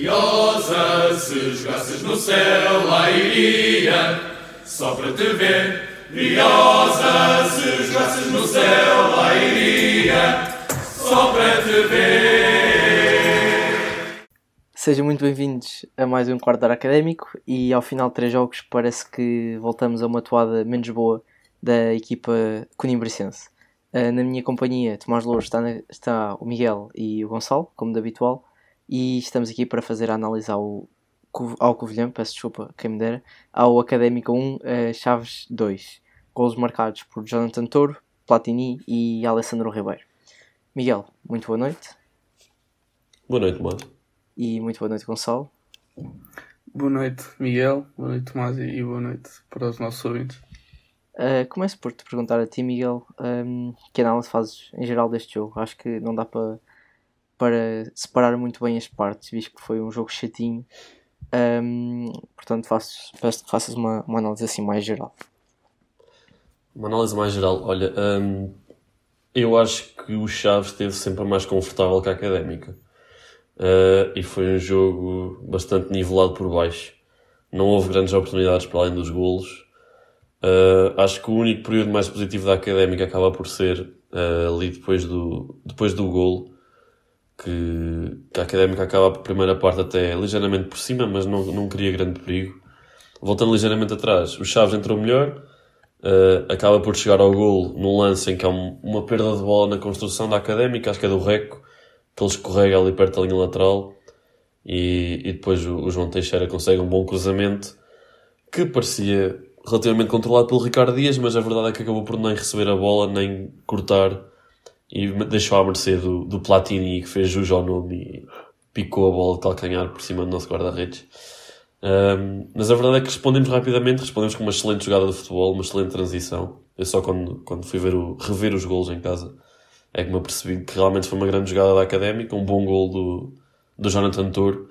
Briosa, se jogasses no céu, lá iria, só para te ver. Briosa, se jogasses no céu, lá iria, só para te ver. Sejam muito bem-vindos a mais um quarto académico e ao final de três jogos parece que voltamos a uma toada menos boa da equipa conimbricense. Uh, na minha companhia, Tomás Louros, está, está o Miguel e o Gonçalo, como de habitual, e estamos aqui para fazer a análise ao, ao Covilhã, peço desculpa, quem me dera, ao Académica 1, uh, Chaves 2. Golos marcados por Jonathan Toro, Platini e Alessandro Ribeiro. Miguel, muito boa noite. Boa noite, mano. E muito boa noite, Gonçalo. Boa noite, Miguel. Boa noite, Tomás. E boa noite para os nossos ouvintes. Uh, começo por te perguntar a ti, Miguel, um, que análise fazes em geral deste jogo? Acho que não dá para, para separar muito bem as partes, visto que foi um jogo chatinho. Um, portanto, faço, faças uma, uma análise assim mais geral. Uma análise mais geral. Olha, eu acho que o Chaves esteve sempre mais confortável que a Académica. Uh, e foi um jogo bastante nivelado por baixo. Não houve grandes oportunidades para além dos golos. Uh, acho que o único período mais positivo da académica acaba por ser uh, ali depois do, depois do gol, que, que, a académica acaba a primeira parte até ligeiramente por cima, mas não, não cria grande perigo. Voltando ligeiramente atrás, o Chaves entrou melhor, uh, acaba por chegar ao gol num lance em que há um, uma perda de bola na construção da académica, acho que é do Reco, que ele escorrega ali perto da linha lateral e, e depois o, o João Teixeira consegue um bom cruzamento que parecia relativamente controlado pelo Ricardo Dias, mas a verdade é que acabou por nem receber a bola, nem cortar e deixou à mercê do, do Platini que fez jus ao nome e picou a bola de calcanhar por cima do nosso guarda-redes. Um, mas a verdade é que respondemos rapidamente, respondemos com uma excelente jogada de futebol, uma excelente transição. Eu só quando, quando fui ver o, rever os gols em casa é que me apercebi que realmente foi uma grande jogada da Académica, um bom gol do, do Jonathan Tour.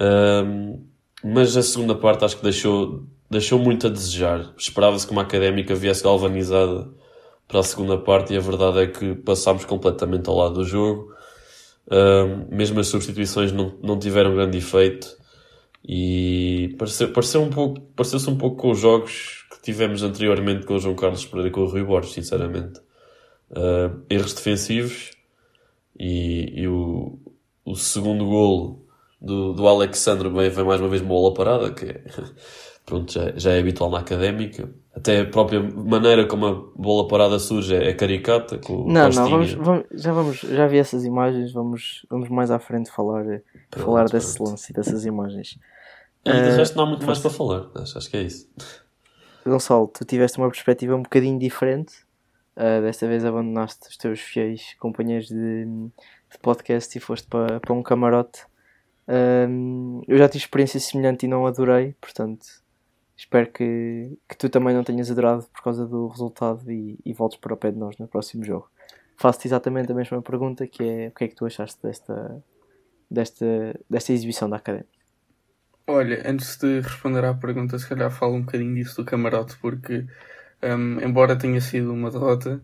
Um, mas a segunda parte acho que deixou deixou muito a desejar. Esperava-se que uma académica viesse galvanizada para a segunda parte e a verdade é que passámos completamente ao lado do jogo. Uh, mesmo as substituições não, não tiveram grande efeito e pareceu, pareceu um pouco, pareceu-se um pouco com os jogos que tivemos anteriormente com o João Carlos Pereira e com o Rui Borges, sinceramente. Uh, erros defensivos e, e o, o segundo golo do, do Alexandre vem, vem mais uma vez uma bola parada, que é pronto, já, já é habitual na académica. Até a própria maneira como a bola parada surge é, caricata. Com não, não, vamos, vamos, já, vamos, já vi essas imagens, vamos, vamos mais à frente falar, pronto, falar desse pronto. lance e dessas imagens. E de uh, resto não há muito mais para falar, acho, acho que é isso. Gonçalo, tu tiveste uma perspectiva um bocadinho diferente. Uh, desta vez abandonaste os teus fiéis companheiros de, de podcast e foste para, para um camarote. Uh, eu já tive experiência semelhante e não adorei, portanto espero que, que tu também não tenhas adorado por causa do resultado e, e voltes para o pé de nós no próximo jogo. Faço-te exatamente a mesma pergunta que é o que é que tu achaste desta, desta, desta exibição da Académica? Olha, antes de responder à pergunta, se calhar falo um bocadinho disso do camarote, porque um, embora tenha sido uma derrota,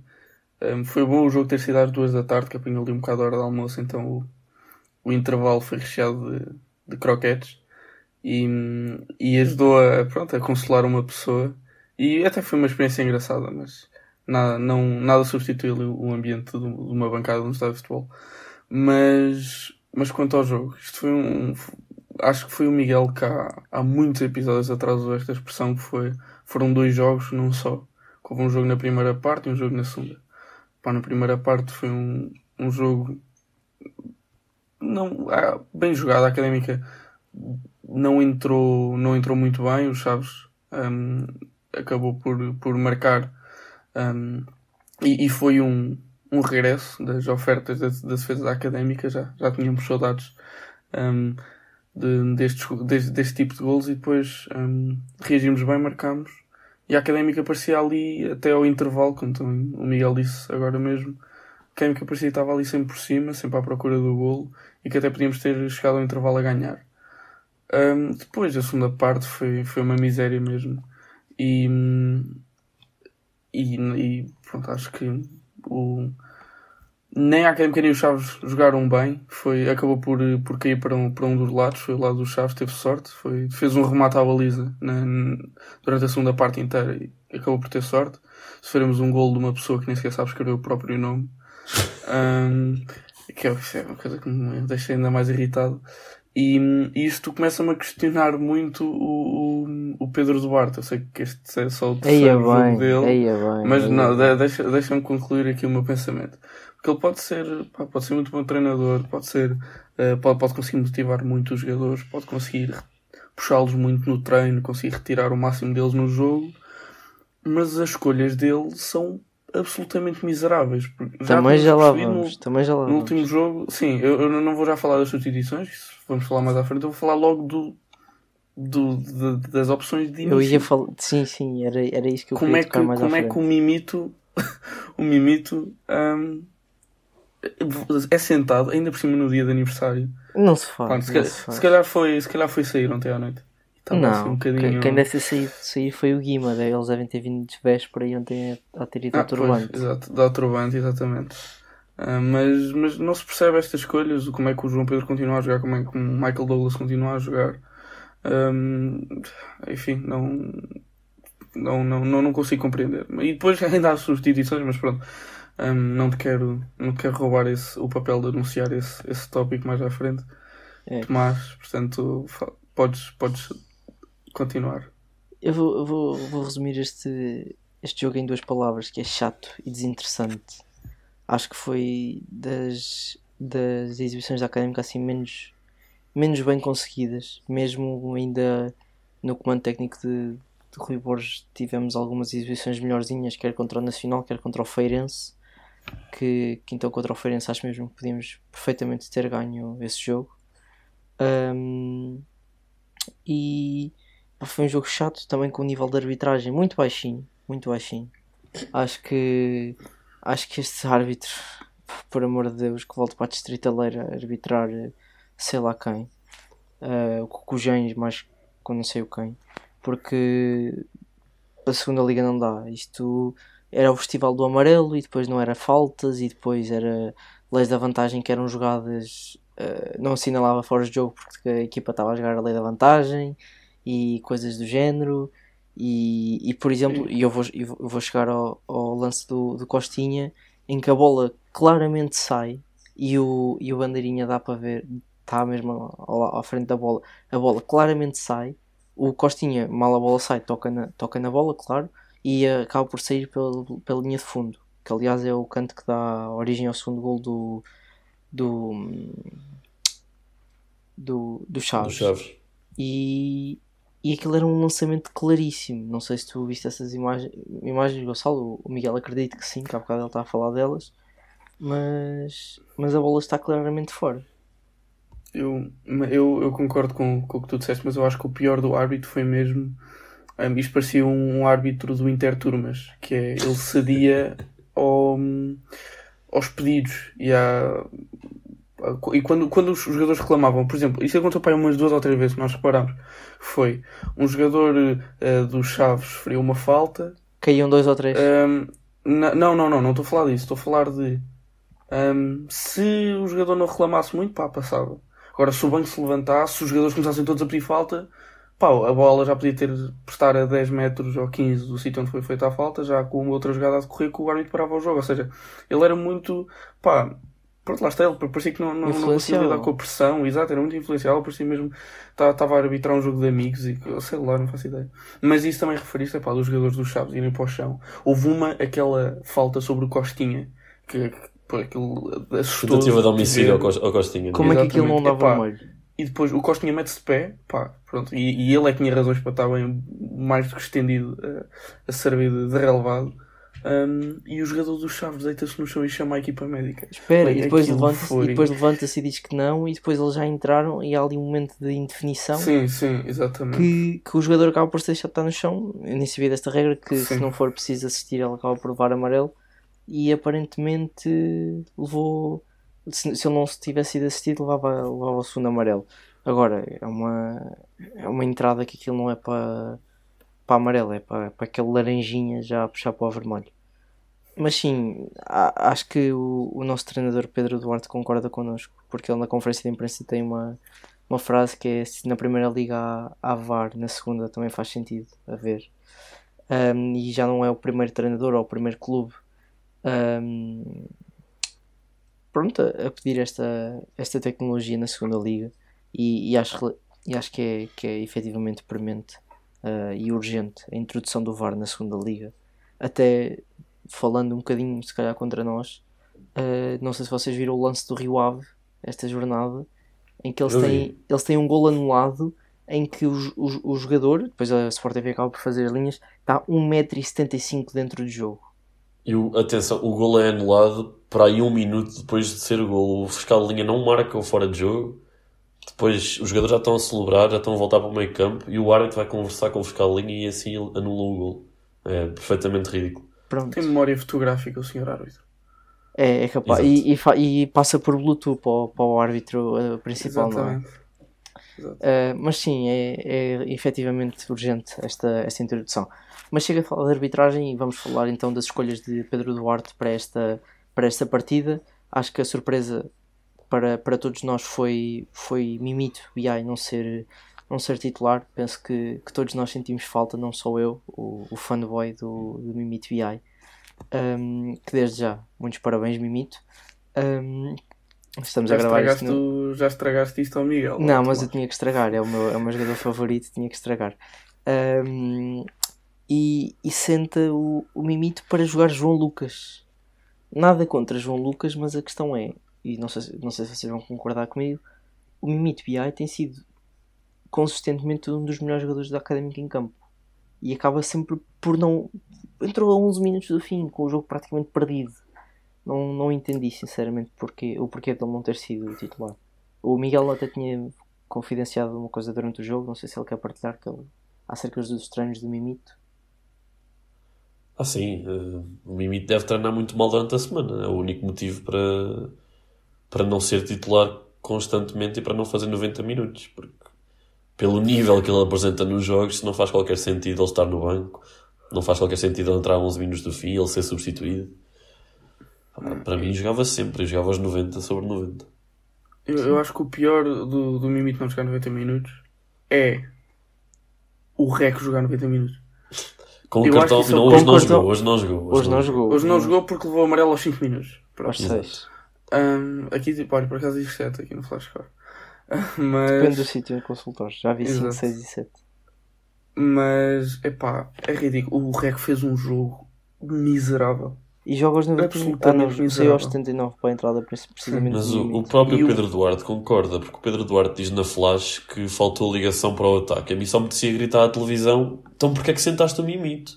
um, foi bom o jogo ter sido às duas da tarde, que apanhou ali um bocado a hora de almoço, então o, o intervalo foi recheado de, de croquetes e, e ajudou a, pronto, a consolar uma pessoa. E até foi uma experiência engraçada, mas nada, não, nada substitui o ambiente de uma bancada de um estádio de futebol. Mas, mas quanto ao jogo, isto foi um. Acho que foi o Miguel que há, há muitos episódios atrás usou esta expressão que foi, foram dois jogos num só. Houve um jogo na primeira parte e um jogo na segunda. Pá, na primeira parte foi um, um jogo não, ah, bem jogado. A académica não entrou, não entrou muito bem. O Chaves um, acabou por, por marcar um, e, e, foi um, um regresso das ofertas da, da defesa académica. Já, já tínhamos saudades um, de, deste, deste, tipo de golos e depois um, reagimos bem, marcámos. E a académica parecia ali até ao intervalo, como o Miguel disse agora mesmo. A académica parecia estava ali sempre por cima, sempre à procura do golo e que até podíamos ter chegado ao intervalo a ganhar. Um, depois, a segunda parte foi, foi uma miséria mesmo. E, e, e pronto, acho que o, nem a Académica nem os Chaves jogaram bem. Foi, acabou por, por cair para um, para um dos lados. Foi o lado dos Chaves, teve sorte. Foi, fez um remate à baliza na, durante a segunda parte inteira e acabou por ter sorte. Sofremos um gol de uma pessoa que nem sequer sabe escrever o próprio nome. Um, que é, é uma coisa que me deixa ainda mais irritado. E, e isto começa-me a questionar muito o, o, o, Pedro Duarte. Eu sei que este é só o terceiro jogo bem, dele. bem, mas não, bem. deixa, deixa-me concluir aqui o meu pensamento. Porque ele pode ser, pá, pode ser muito bom treinador, pode ser, uh, pode, pode conseguir motivar muito os jogadores, pode conseguir puxá-los muito no treino, conseguir retirar o máximo deles no jogo, mas as escolhas dele são absolutamente miseráveis. Já também já lá vamos, no, também já lá No vamos. último jogo, sim, eu, eu, não vou já falar das substituições, vamos falar mais à frente, eu vou falar logo do, do, de, das opções de início. Eu ia falar, sim, sim, era, era isso que eu como queria é que, mais Como é que o Mimito, o Mimito um, é sentado, ainda por cima no dia de aniversário. Não se. Pronto, se, se, calhar foi, se calhar foi sair ontem à noite. Estava não, assim um bocadinho... quem deve ter saído, saído foi o Guima, eles devem ter vindo de véspera e ontem a ter ido ah, ao Turbante. Pois, exato, ao Turbante, exatamente. Uh, mas, mas não se percebe estas escolhas, como é que o João Pedro continua a jogar, como é que o Michael Douglas continua a jogar. Um, enfim, não, não, não, não, não consigo compreender. E depois ainda há substituições, mas pronto. Um, não te quero, não te quero roubar esse, o papel de anunciar esse, esse tópico mais à frente. É. Tomás, portanto, podes, podes continuar. Eu vou, eu vou, vou resumir este, este jogo em duas palavras, que é chato e desinteressante. Acho que foi das, das exibições da Académica assim menos, menos bem conseguidas. Mesmo ainda no comando técnico de, de Rui Borges tivemos algumas exibições melhorzinhas, quer contra o Nacional, quer contra o Feirense. Que, que então contra o Feirense acho mesmo que podíamos perfeitamente ter ganho esse jogo. Um, e foi um jogo chato também com o nível de arbitragem muito baixinho, muito baixinho. Acho que acho que este árbitro, por amor de Deus, que volte para a Distritaleira arbitrar sei lá quem, uh, o Cujães, mais com não sei o quem, porque a segunda liga não dá. Isto era o festival do amarelo e depois não era faltas e depois era leis da vantagem que eram jogadas uh, não assinalava fora de jogo porque a equipa estava a jogar a lei da vantagem e coisas do género. E, e por exemplo, e eu vou, eu vou chegar ao, ao lance do, do Costinha em que a bola claramente sai e o, e o bandeirinha dá para ver, está mesmo à frente da bola, a bola claramente sai. O Costinha, mal a bola sai, toca na, toca na bola, claro, e acaba por sair pela, pela linha de fundo, que aliás é o canto que dá origem ao segundo gol do, do, do, do Chaves. Do Chaves. E, e aquilo era um lançamento claríssimo. Não sei se tu viste essas imagens, imagens Gonçalo. O Miguel acredita que sim, que há bocado ele está a falar delas. Mas, mas a bola está claramente fora. Eu, eu, eu concordo com, com o que tu disseste, mas eu acho que o pior do árbitro foi mesmo. Um, isto parecia um, um árbitro do Interturmas, que é ele cedia ao, aos pedidos e à, e quando, quando os jogadores reclamavam, por exemplo, isso aconteceu para umas duas ou três vezes, nós reparámos. Foi um jogador uh, dos Chaves sofreu uma falta. Caíam dois ou três. Um, não, não, não, não estou a falar disso. Estou a falar de um, se o jogador não reclamasse muito, pá, passava. Agora, se o banco se levantasse, se os jogadores começassem todos a pedir falta, pá, a bola já podia ter prestar a 10 metros ou 15 do sítio onde foi feita a falta, já com outra jogada a decorrer que o árbitro parava o jogo. Ou seja, ele era muito, pá, Pronto, lá está ele, parecia que não, não, não conseguia lidar com a pressão, exato, era muito influencial, parecia mesmo estava a arbitrar um jogo de amigos e sei lá, não faço ideia. Mas isso também referiste, é pá, dos jogadores dos Chaves irem para o chão. Houve uma, aquela falta sobre o Costinha, que, pô, aquilo assustou. Tentativa de homicídio ao, ao Costinha. Como Exatamente. é que aquilo não dava molho? E depois o Costinha mete-se de pé, pá, pronto, e, e, ele é que tinha razões para estar bem mais do que estendido a, a servir de, de relevado um, e o jogador dos Chaves deita-se no chão e chama a equipa médica. Espera, e depois levanta-se levanta, levanta e diz que não, e depois eles já entraram e há ali um momento de indefinição. Sim, sim, exatamente. Que, que o jogador acaba por se deixar estar no chão. Eu nem sabia desta regra que sim. se não for preciso assistir, ele acaba por levar amarelo. E aparentemente levou. Se, se ele não tivesse sido assistido, levava, levava o segundo amarelo. Agora, é uma, é uma entrada que aquilo não é para para amarelo, é para, para aquele laranjinha já a puxar para o vermelho. mas sim, a- acho que o, o nosso treinador Pedro Duarte concorda connosco, porque ele na conferência de imprensa tem uma, uma frase que é se na primeira liga há, há VAR, na segunda também faz sentido haver. Um, e já não é o primeiro treinador ou o primeiro clube um, pronto, a pedir esta, esta tecnologia na segunda liga e, e acho, e acho que, é, que é efetivamente premente uh, e urgente a introdução do VAR na segunda liga. Até falando um bocadinho, se calhar, contra nós, uh, não sei se vocês viram o lance do Rio Ave esta jornada em que eles têm, eles têm um gol anulado em que o, o, o jogador, depois a Sport TV acaba por fazer as linhas, está 1,75m dentro do jogo. E o, atenção, o gol é anulado para aí um minuto depois de ser o gol. O fiscal de linha não marca o fora de jogo. Depois os jogadores já estão a celebrar, já estão a voltar para o meio campo e o árbitro vai conversar com o fiscal de linha e assim ele anula o gol. É perfeitamente ridículo. Pronto. Tem memória fotográfica o senhor árbitro. É, é capaz. E, e, e passa por Bluetooth para o, para o árbitro uh, principal, não é? Exatamente. Uh, mas sim, é, é efetivamente urgente esta, esta introdução. Mas chega a falar de arbitragem e vamos falar então das escolhas de Pedro Duarte para esta, para esta partida. Acho que a surpresa para, para todos nós foi, foi Mimito BI não ser, não ser titular. Penso que, que todos nós sentimos falta, não só eu, o, o fanboy do, do Mimito BI. Um, que desde já, muitos parabéns, Mimito. Um, estamos Já a gravar isto no- já estragaste isto ao Miguel. não, ó, mas eu tinha que estragar, é o meu, é o meu jogador favorito, tinha que estragar. Ahm, e, e senta o, o Mimito para jogar João Lucas. Nada contra João Lucas, mas a questão é, e não sei, se- não sei se vocês vão concordar comigo, o Mimito BI tem sido consistentemente um dos melhores jogadores da Académica em campo. E acaba sempre por não. Entrou a 11 minutos do fim, com o jogo praticamente perdido. Não, não entendi sinceramente o porquê de ele não ter sido titular. O Miguel até tinha confidenciado uma coisa durante o jogo, não sei se ele quer partilhar que ele, acerca dos treinos do Mimito. Ah, sim, eh, o Mimito deve treinar muito mal durante a semana. É o único motivo para, para não ser titular constantemente e para não fazer 90 minutos. Porque, pelo nível que ele apresenta nos jogos, não faz qualquer sentido ele estar no banco, não faz qualquer sentido ele entrar a 11 minutos do fim, ele ser substituído. Para mim, jogava sempre, eu jogava aos 90 sobre 90. Eu, eu acho que o pior do, do Mimito não jogar 90 minutos é o Reco jogar 90 minutos. Com o Eu cartão, acho que não, isso é hoje não jogou, hoje não jogou. Hoje não jogou. Hoje não jogou porque levou amarelo aos 5 minutos. Aos Exato. 6. Hum, aqui, tipo, olha, por acaso diz 7 aqui no Flashcore. Depende do Mas, sítio em consultores. Já vi 5, Exato. 6 e 7. mas, epá, é ridículo. O Reco fez um jogo miserável. E joga aos 90 Absolutamente Ah, não, saiu aos 79 para a entrada, preci- precisamente Mas do o, o próprio E o- Pedro Duarte concorda, porque o Pedro Duarte diz na flash que faltou ligação para o ataque. A mim só me merecia gritar à televisão: então porquê é que sentaste o mimito?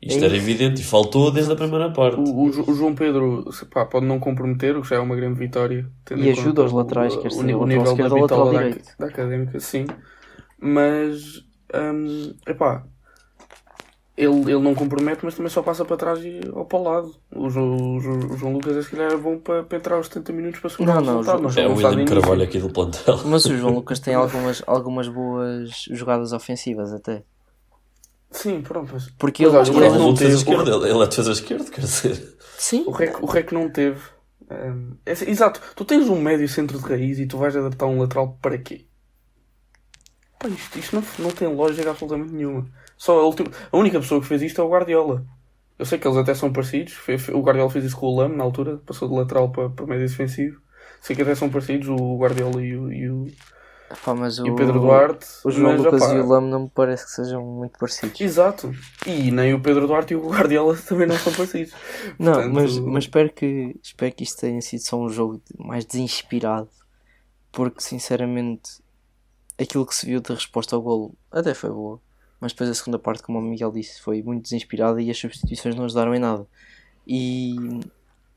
Isto É era isso. evidente e faltou desde a primeira parte. O, o o João Pedro pá, pode não comprometer, o que já é uma grande vitória. tendo E ajuda conta os laterais, o, quer o, ser ni- o lateral nível da lateral da, direito. da académica, sim. Mas, hum, epá, ele, ele não compromete, mas também só passa para trás e ou para o lado. O, Jo- o Jo- o João Lucas, se calhar, é bom para, para entrar aos 70 minutos para segurar Não, o não, resultado. o Não Jo- É o William. Carvalho aqui do plantel. Mas o João Lucas tem algumas, algumas boas jogadas ofensivas até. Sim, pronto. Mas, Porque Mas ele, o Ele é não um defesa teve- esquerda, ele ele é defesa esquerda, quer dizer. Sim, o, rec, o Rec não teve. hum, é assim, exato, tu tens um médio centro de raiz e tu vais adaptar um lateral para quê? Pá, isto, isto não, não tem lógica absolutamente nenhuma. Só a, última, a única pessoa que fez isto é o Guardiola. Eu sei que eles até são parecidos. O Guardiola fez isso com o Lam na altura, passou de lateral para, para médio defensivo. Sei que até são parecidos, o Guardiola e o, e o, Pá, mas o, e o Pedro Duarte. o João mas, Lucas opá, e o Lame não me parece que sejam muito parecidos. Exato. E nem o Pedro Duarte e o Guardiola também não são parecidos. Não, Portanto, mas, mas espero, que, espero que isto tenha sido só um jogo mais desinspirado, porque sinceramente aquilo que se viu de resposta ao golo até foi boa, mas depois a segunda parte, como o Miguel disse, foi muito desinspirada e as substituições não ajudaram em nada. E,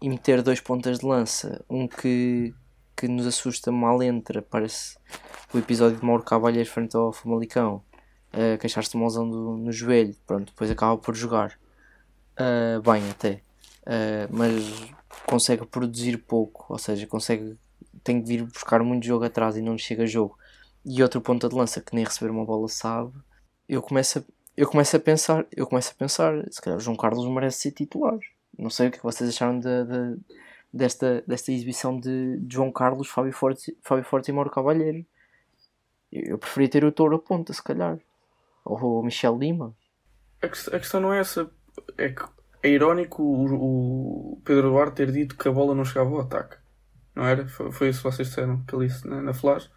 e meter dois pontas de lança, um que, que nos assusta mal entra, parece o episódio de Mauro Cavalheiros frente ao Famalicão, uh, queixar-se de uma do- no joelho, pronto, depois acaba por jogar. Uh, bem até, Uh, mas consegue produzir pouco, ou seja, consegue tem que vir buscar muito jogo atrás e não lhe chega jogo. E outro ponta de lança que nem receber uma bola sabe. Eu começo a, eu começo a pensar, eu começo a pensar, se calhar o João Carlos merece ser titular. não sei o que vocês acharam de, de, desta, desta exibição de João Carlos, Fábio Forte, Fábio Forte e Mauro Cavalheiro. Eu preferia ter o Touro a ponta, se calhar. Ou o Michel Lima. A, que, a questão não é essa. É que é irónico o, Pedro Duarte ter dito que a bola não chegava ao ataque. Não era? Foi, isso que vocês disseram que ele na, na flash.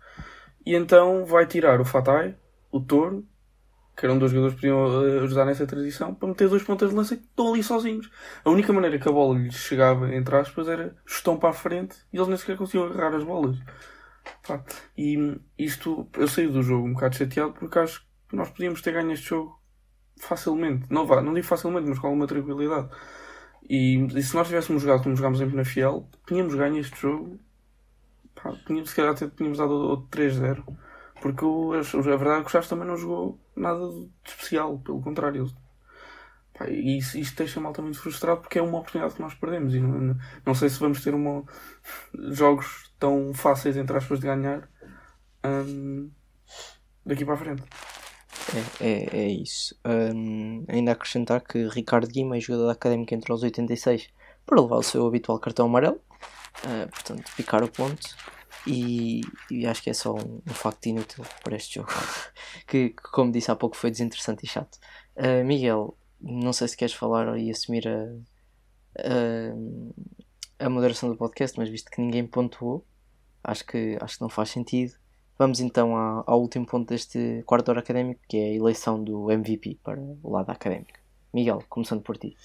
E então vai tirar o Fatai, o Touro, que eram dois jogadores que podiam eh, ajudar nessa transição, para meter dois pontas de lança que estão ali sozinhos. A única maneira que a bola lhes chegava, entre aspas, era chutão para a frente e eles nem sequer conseguiam agarrar as bolas. Pá. E isto, eu saí do jogo um bocado chateado porque acho que nós podíamos ter ganho este jogo facilmente. Não, vá, não digo facilmente, mas com alguma tranquilidade. E, e se nós tivéssemos jogado como jogámos em Penafiel, tínhamos ganho este jogo. Pá, tínhamos, se calhar até tínhamos dado outro 3-0. Porque a, verdade é que o Chaves também não jogou nada de especial, pelo contrário. Pá, e isso, isto deixa-me altamente frustrado porque é uma oportunidade que nós perdemos. E não, não sei se vamos ter uma, jogos tão fáceis, entre aspas, de ganhar hum, daqui para a frente. É, é, é isso. Um, ainda acrescentar que Ricardo Guima jogador da Académica entre os 86 para levar o seu habitual cartão amarelo. Uh, portanto, picar o ponto. E, e, acho que é só um, um facto inútil para este jogo. que, que, como disse há pouco, foi desinteressante e chato. Uh, Miguel, não sei se queres falar e assumir a, a, a moderação do podcast, mas visto que ninguém pontuou, acho que, acho que não faz sentido. Vamos então ao, ao último ponto deste quarto hora académico, que é a eleição do MVP para o lado académico. Miguel, começando por ti.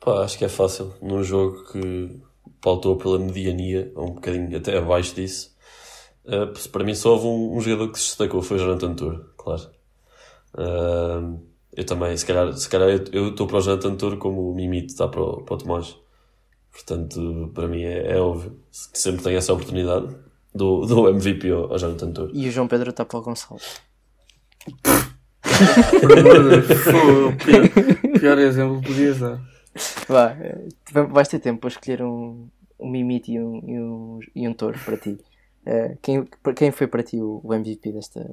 Pá, acho que é fácil. Num jogo que pautou pela mediania, ou um bocadinho até abaixo disso, uh, para mim só houve um, um, jogador que se destacou, foi o Jonathan Tour, claro. Uh, eu também, se calhar, se calhar eu estou para o Jonathan Tour como o Mimito está para o, para o Tomás. Portanto, para mim é, é óbvio que sempre tem essa oportunidade do, do MVP ao, ao Jonathan Tour. E o João Pedro está para o Gonçalo. pior, pior exemplo podias dar. Vá, eh, vais ter tempo para escolher um, um Mimite e um, e um, e um touro para ti. Uh, quem, quem foi para ti o, o MVP desta.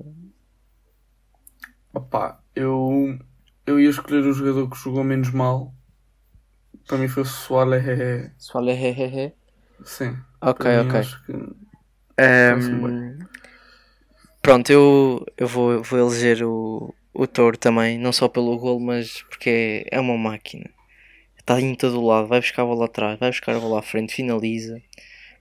Opa, eu, eu ia escolher o jogador que jogou menos mal. Para mim foi o. Suale Hehe? Sim. Ok, ok. Um, pronto, eu, eu vou, vou eleger o, o Toro também, não só pelo gol, mas porque é, é uma máquina. Está em todo o lado, vai buscar a bola atrás, vai buscar a bola à frente, finaliza.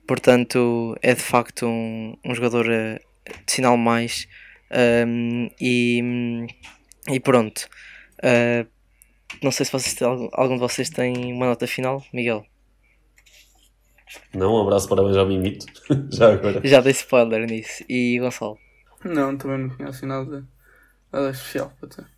Portanto, é de facto um, um jogador eh, de sinal mais. Um, e, e pronto. Uh, não sei se vocês, algum de vocês tem uma nota final, Miguel. Não, um abraço, parabéns ao Mimito. Já agora. Já dei spoiler nisso. E Gonçalo? Não, também não conheço assim nada, nada especial para ter.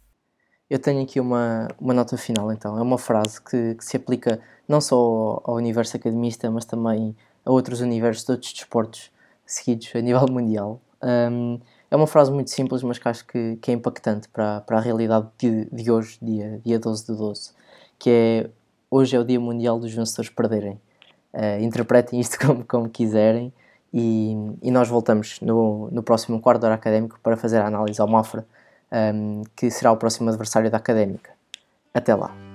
Eu tenho aqui uma, uma nota final então. É uma frase que, que se aplica não só ao, universo academista, mas também a outros universos de outros desportos seguidos a nível mundial. Um, é uma frase muito simples, mas que acho que, que é impactante para, para a realidade de, de hoje, dia, dia 12 de 12, que é hoje é o Dia Mundial dos Vencedores Perderem. Uh, interpretem isto como, como quiserem e, e, nós voltamos no, no próximo quarto de hora académico para fazer a análise ao Mafra, um, que será o próximo adversário da académica. Até lá!